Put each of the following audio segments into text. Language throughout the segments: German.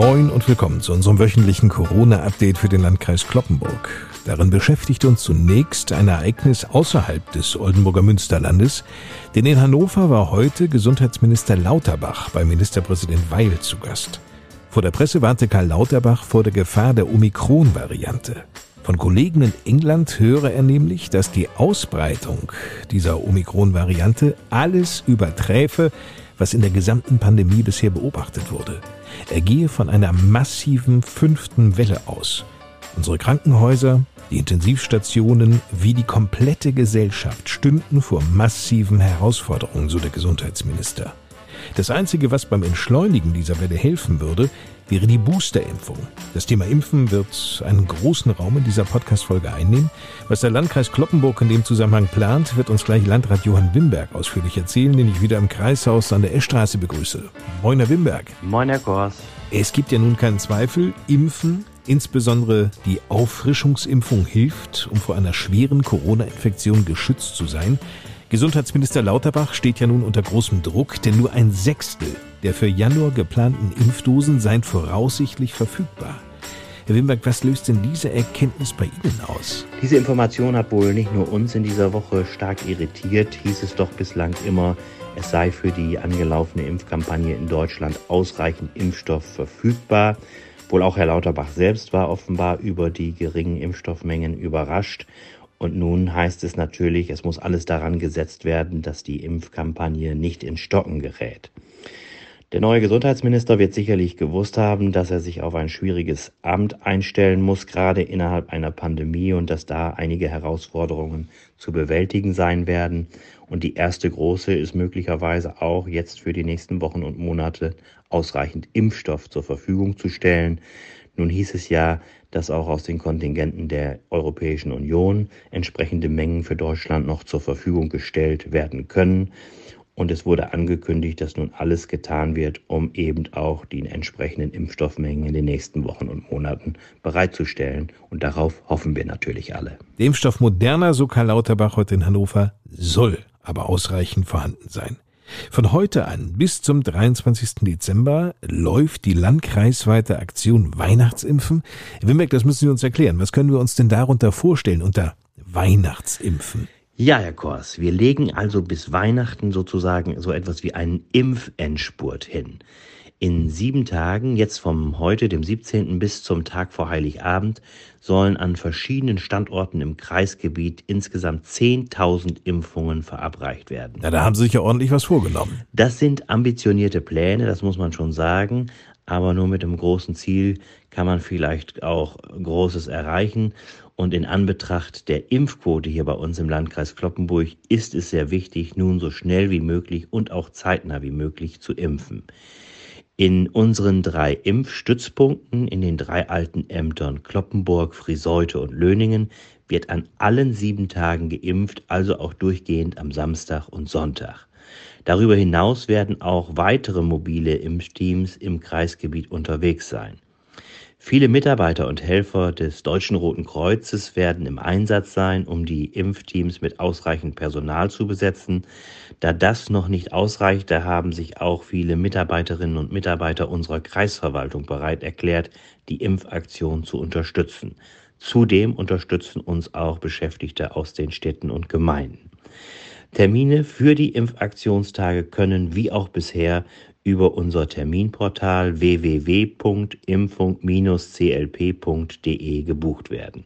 Moin und willkommen zu unserem wöchentlichen Corona-Update für den Landkreis Kloppenburg. Darin beschäftigt uns zunächst ein Ereignis außerhalb des Oldenburger Münsterlandes, denn in Hannover war heute Gesundheitsminister Lauterbach bei Ministerpräsident Weil zu Gast. Vor der Presse warnte Karl Lauterbach vor der Gefahr der Omikron-Variante. Von Kollegen in England höre er nämlich, dass die Ausbreitung dieser Omikron-Variante alles überträfe, was in der gesamten Pandemie bisher beobachtet wurde. Er gehe von einer massiven fünften Welle aus. Unsere Krankenhäuser, die Intensivstationen wie die komplette Gesellschaft stünden vor massiven Herausforderungen, so der Gesundheitsminister. Das Einzige, was beim Entschleunigen dieser Welle helfen würde, wäre die Boosterimpfung. Das Thema Impfen wird einen großen Raum in dieser Podcast-Folge einnehmen. Was der Landkreis Kloppenburg in dem Zusammenhang plant, wird uns gleich Landrat Johann Wimberg ausführlich erzählen, den ich wieder im Kreishaus an der Eschstraße begrüße. Moin, Herr Wimberg. Moin, Herr Kors. Es gibt ja nun keinen Zweifel, Impfen, insbesondere die Auffrischungsimpfung hilft, um vor einer schweren Corona-Infektion geschützt zu sein. Gesundheitsminister Lauterbach steht ja nun unter großem Druck, denn nur ein Sechstel der für Januar geplanten Impfdosen seien voraussichtlich verfügbar. Herr Wimberg, was löst denn diese Erkenntnis bei Ihnen aus? Diese Information hat wohl nicht nur uns in dieser Woche stark irritiert, hieß es doch bislang immer, es sei für die angelaufene Impfkampagne in Deutschland ausreichend Impfstoff verfügbar. Wohl auch Herr Lauterbach selbst war offenbar über die geringen Impfstoffmengen überrascht. Und nun heißt es natürlich, es muss alles daran gesetzt werden, dass die Impfkampagne nicht in Stocken gerät. Der neue Gesundheitsminister wird sicherlich gewusst haben, dass er sich auf ein schwieriges Amt einstellen muss, gerade innerhalb einer Pandemie und dass da einige Herausforderungen zu bewältigen sein werden. Und die erste große ist möglicherweise auch jetzt für die nächsten Wochen und Monate ausreichend Impfstoff zur Verfügung zu stellen. Nun hieß es ja, dass auch aus den Kontingenten der Europäischen Union entsprechende Mengen für Deutschland noch zur Verfügung gestellt werden können. Und es wurde angekündigt, dass nun alles getan wird, um eben auch die entsprechenden Impfstoffmengen in den nächsten Wochen und Monaten bereitzustellen. Und darauf hoffen wir natürlich alle. Der Impfstoff Moderna, so Karl Lauterbach heute in Hannover, soll aber ausreichend vorhanden sein. Von heute an bis zum 23. Dezember läuft die landkreisweite Aktion Weihnachtsimpfen. Wimbeck, das müssen Sie uns erklären. Was können wir uns denn darunter vorstellen unter Weihnachtsimpfen? Ja, Herr Kors, wir legen also bis Weihnachten sozusagen so etwas wie einen Impfendspurt hin. In sieben Tagen, jetzt vom heute, dem 17. bis zum Tag vor Heiligabend, sollen an verschiedenen Standorten im Kreisgebiet insgesamt 10.000 Impfungen verabreicht werden. Na, da haben Sie sich ja ordentlich was vorgenommen. Das sind ambitionierte Pläne, das muss man schon sagen aber nur mit dem großen Ziel kann man vielleicht auch Großes erreichen. Und in Anbetracht der Impfquote hier bei uns im Landkreis Kloppenburg ist es sehr wichtig, nun so schnell wie möglich und auch zeitnah wie möglich zu impfen. In unseren drei Impfstützpunkten in den drei alten Ämtern Kloppenburg, Friseute und Löningen wird an allen sieben Tagen geimpft, also auch durchgehend am Samstag und Sonntag. Darüber hinaus werden auch weitere mobile Impfteams im Kreisgebiet unterwegs sein. Viele Mitarbeiter und Helfer des Deutschen Roten Kreuzes werden im Einsatz sein, um die Impfteams mit ausreichend Personal zu besetzen. Da das noch nicht ausreicht, da haben sich auch viele Mitarbeiterinnen und Mitarbeiter unserer Kreisverwaltung bereit erklärt, die Impfaktion zu unterstützen. Zudem unterstützen uns auch Beschäftigte aus den Städten und Gemeinden. Termine für die Impfaktionstage können wie auch bisher über unser Terminportal www.impfung-clp.de gebucht werden.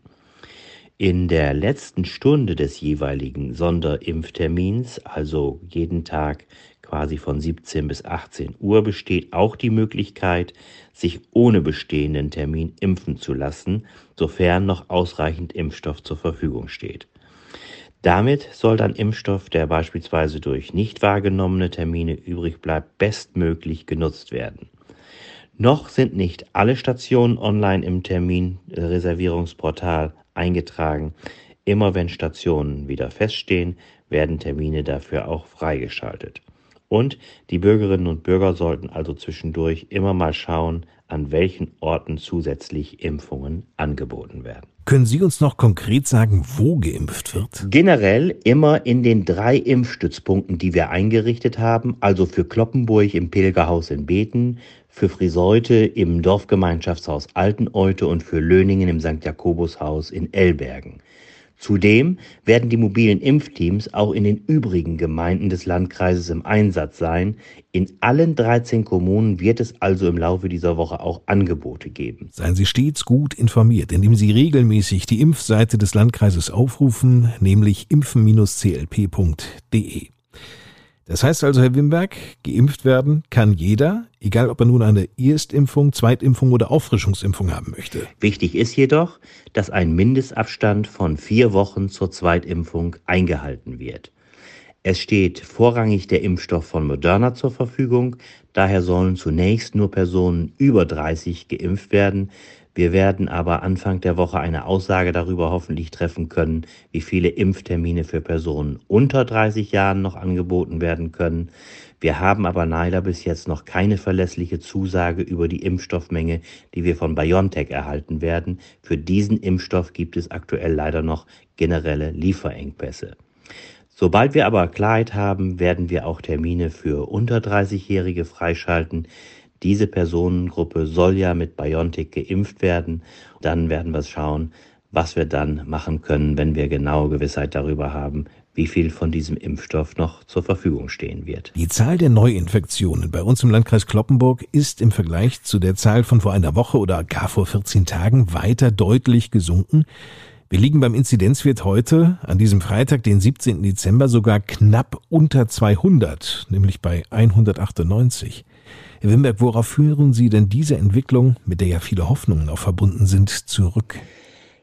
In der letzten Stunde des jeweiligen Sonderimpftermins, also jeden Tag quasi von 17 bis 18 Uhr, besteht auch die Möglichkeit, sich ohne bestehenden Termin impfen zu lassen, sofern noch ausreichend Impfstoff zur Verfügung steht. Damit soll dann Impfstoff, der beispielsweise durch nicht wahrgenommene Termine übrig bleibt, bestmöglich genutzt werden. Noch sind nicht alle Stationen online im Terminreservierungsportal eingetragen. Immer wenn Stationen wieder feststehen, werden Termine dafür auch freigeschaltet. Und die Bürgerinnen und Bürger sollten also zwischendurch immer mal schauen, an welchen Orten zusätzlich Impfungen angeboten werden. Können Sie uns noch konkret sagen, wo geimpft wird? Generell immer in den drei Impfstützpunkten, die wir eingerichtet haben, also für Kloppenburg im Pilgerhaus in Beten, für Friseute im Dorfgemeinschaftshaus Alteneute und für Löningen im St. Jakobushaus in Ellbergen. Zudem werden die mobilen Impfteams auch in den übrigen Gemeinden des Landkreises im Einsatz sein. In allen 13 Kommunen wird es also im Laufe dieser Woche auch Angebote geben. Seien Sie stets gut informiert, indem Sie regelmäßig die Impfseite des Landkreises aufrufen, nämlich impfen-clp.de. Das heißt also, Herr Wimberg, geimpft werden kann jeder, egal ob er nun eine Erstimpfung, Zweitimpfung oder Auffrischungsimpfung haben möchte. Wichtig ist jedoch, dass ein Mindestabstand von vier Wochen zur Zweitimpfung eingehalten wird. Es steht vorrangig der Impfstoff von Moderna zur Verfügung, daher sollen zunächst nur Personen über 30 geimpft werden, wir werden aber Anfang der Woche eine Aussage darüber hoffentlich treffen können, wie viele Impftermine für Personen unter 30 Jahren noch angeboten werden können. Wir haben aber leider bis jetzt noch keine verlässliche Zusage über die Impfstoffmenge, die wir von BioNTech erhalten werden. Für diesen Impfstoff gibt es aktuell leider noch generelle Lieferengpässe. Sobald wir aber Klarheit haben, werden wir auch Termine für unter 30-Jährige freischalten. Diese Personengruppe soll ja mit BioNTech geimpft werden. Dann werden wir schauen, was wir dann machen können, wenn wir genaue Gewissheit darüber haben, wie viel von diesem Impfstoff noch zur Verfügung stehen wird. Die Zahl der Neuinfektionen bei uns im Landkreis Kloppenburg ist im Vergleich zu der Zahl von vor einer Woche oder gar vor 14 Tagen weiter deutlich gesunken. Wir liegen beim Inzidenzwert heute, an diesem Freitag, den 17. Dezember, sogar knapp unter 200, nämlich bei 198. Herr Wimberg, worauf führen Sie denn diese Entwicklung, mit der ja viele Hoffnungen auch verbunden sind, zurück?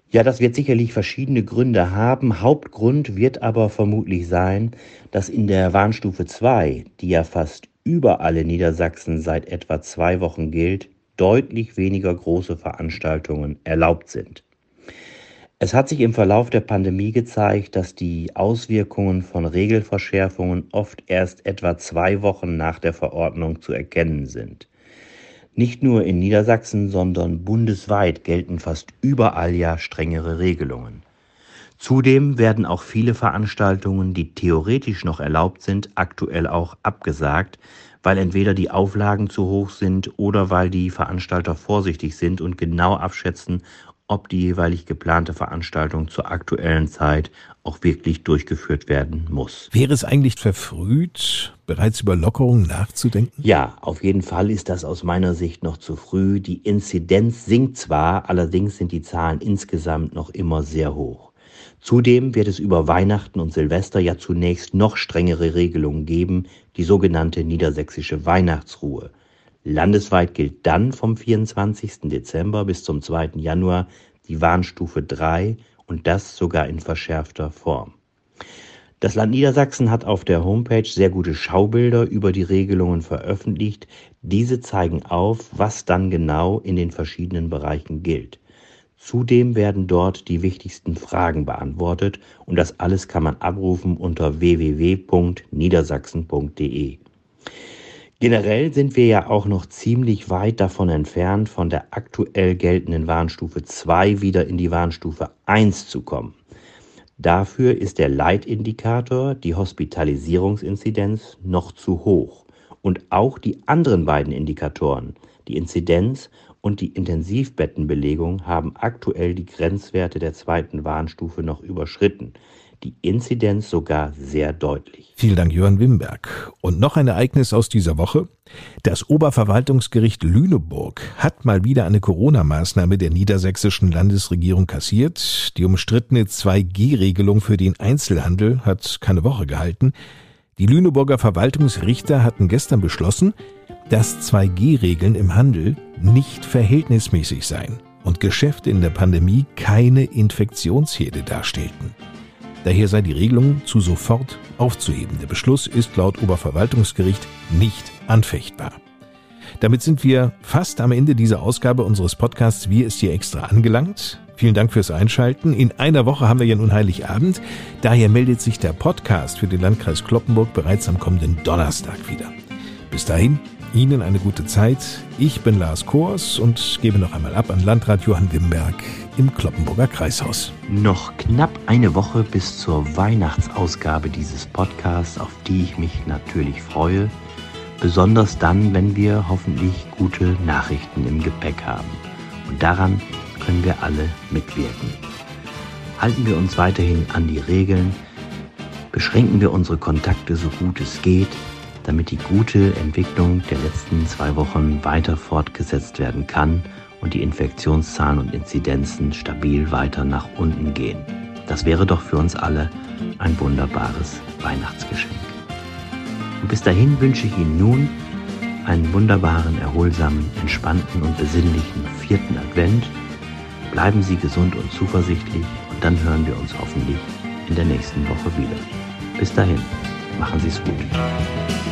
Ja, das wird sicherlich verschiedene Gründe haben. Hauptgrund wird aber vermutlich sein, dass in der Warnstufe 2, die ja fast überall in Niedersachsen seit etwa zwei Wochen gilt, deutlich weniger große Veranstaltungen erlaubt sind. Es hat sich im Verlauf der Pandemie gezeigt, dass die Auswirkungen von Regelverschärfungen oft erst etwa zwei Wochen nach der Verordnung zu erkennen sind. Nicht nur in Niedersachsen, sondern bundesweit gelten fast überall ja strengere Regelungen. Zudem werden auch viele Veranstaltungen, die theoretisch noch erlaubt sind, aktuell auch abgesagt, weil entweder die Auflagen zu hoch sind oder weil die Veranstalter vorsichtig sind und genau abschätzen, ob die jeweilig geplante Veranstaltung zur aktuellen Zeit auch wirklich durchgeführt werden muss. Wäre es eigentlich verfrüht, bereits über Lockerungen nachzudenken? Ja, auf jeden Fall ist das aus meiner Sicht noch zu früh. Die Inzidenz sinkt zwar, allerdings sind die Zahlen insgesamt noch immer sehr hoch. Zudem wird es über Weihnachten und Silvester ja zunächst noch strengere Regelungen geben, die sogenannte niedersächsische Weihnachtsruhe. Landesweit gilt dann vom 24. Dezember bis zum 2. Januar die Warnstufe 3 und das sogar in verschärfter Form. Das Land Niedersachsen hat auf der Homepage sehr gute Schaubilder über die Regelungen veröffentlicht. Diese zeigen auf, was dann genau in den verschiedenen Bereichen gilt. Zudem werden dort die wichtigsten Fragen beantwortet und das alles kann man abrufen unter www.niedersachsen.de. Generell sind wir ja auch noch ziemlich weit davon entfernt, von der aktuell geltenden Warnstufe 2 wieder in die Warnstufe 1 zu kommen. Dafür ist der Leitindikator, die Hospitalisierungsinzidenz, noch zu hoch. Und auch die anderen beiden Indikatoren, die Inzidenz und die Intensivbettenbelegung, haben aktuell die Grenzwerte der zweiten Warnstufe noch überschritten die Inzidenz sogar sehr deutlich. Vielen Dank, Jörn Wimberg. Und noch ein Ereignis aus dieser Woche. Das Oberverwaltungsgericht Lüneburg hat mal wieder eine Corona-Maßnahme der niedersächsischen Landesregierung kassiert. Die umstrittene 2G-Regelung für den Einzelhandel hat keine Woche gehalten. Die Lüneburger Verwaltungsrichter hatten gestern beschlossen, dass 2G-Regeln im Handel nicht verhältnismäßig seien und Geschäfte in der Pandemie keine Infektionsherde darstellten. Daher sei die Regelung zu sofort aufzuheben. Der Beschluss ist laut Oberverwaltungsgericht nicht anfechtbar. Damit sind wir fast am Ende dieser Ausgabe unseres Podcasts Wir ist hier extra angelangt. Vielen Dank fürs Einschalten. In einer Woche haben wir ja nun Heiligabend. Daher meldet sich der Podcast für den Landkreis Kloppenburg bereits am kommenden Donnerstag wieder. Bis dahin, Ihnen eine gute Zeit. Ich bin Lars Kors und gebe noch einmal ab an Landrat Johann Wimberg im Kloppenburger Kreishaus. Noch knapp eine Woche bis zur Weihnachtsausgabe dieses Podcasts, auf die ich mich natürlich freue. Besonders dann, wenn wir hoffentlich gute Nachrichten im Gepäck haben. Und daran können wir alle mitwirken. Halten wir uns weiterhin an die Regeln, beschränken wir unsere Kontakte so gut es geht, damit die gute Entwicklung der letzten zwei Wochen weiter fortgesetzt werden kann und die Infektionszahlen und Inzidenzen stabil weiter nach unten gehen. Das wäre doch für uns alle ein wunderbares Weihnachtsgeschenk. Und bis dahin wünsche ich Ihnen nun einen wunderbaren, erholsamen, entspannten und besinnlichen vierten Advent. Bleiben Sie gesund und zuversichtlich und dann hören wir uns hoffentlich in der nächsten Woche wieder. Bis dahin, machen Sie es gut.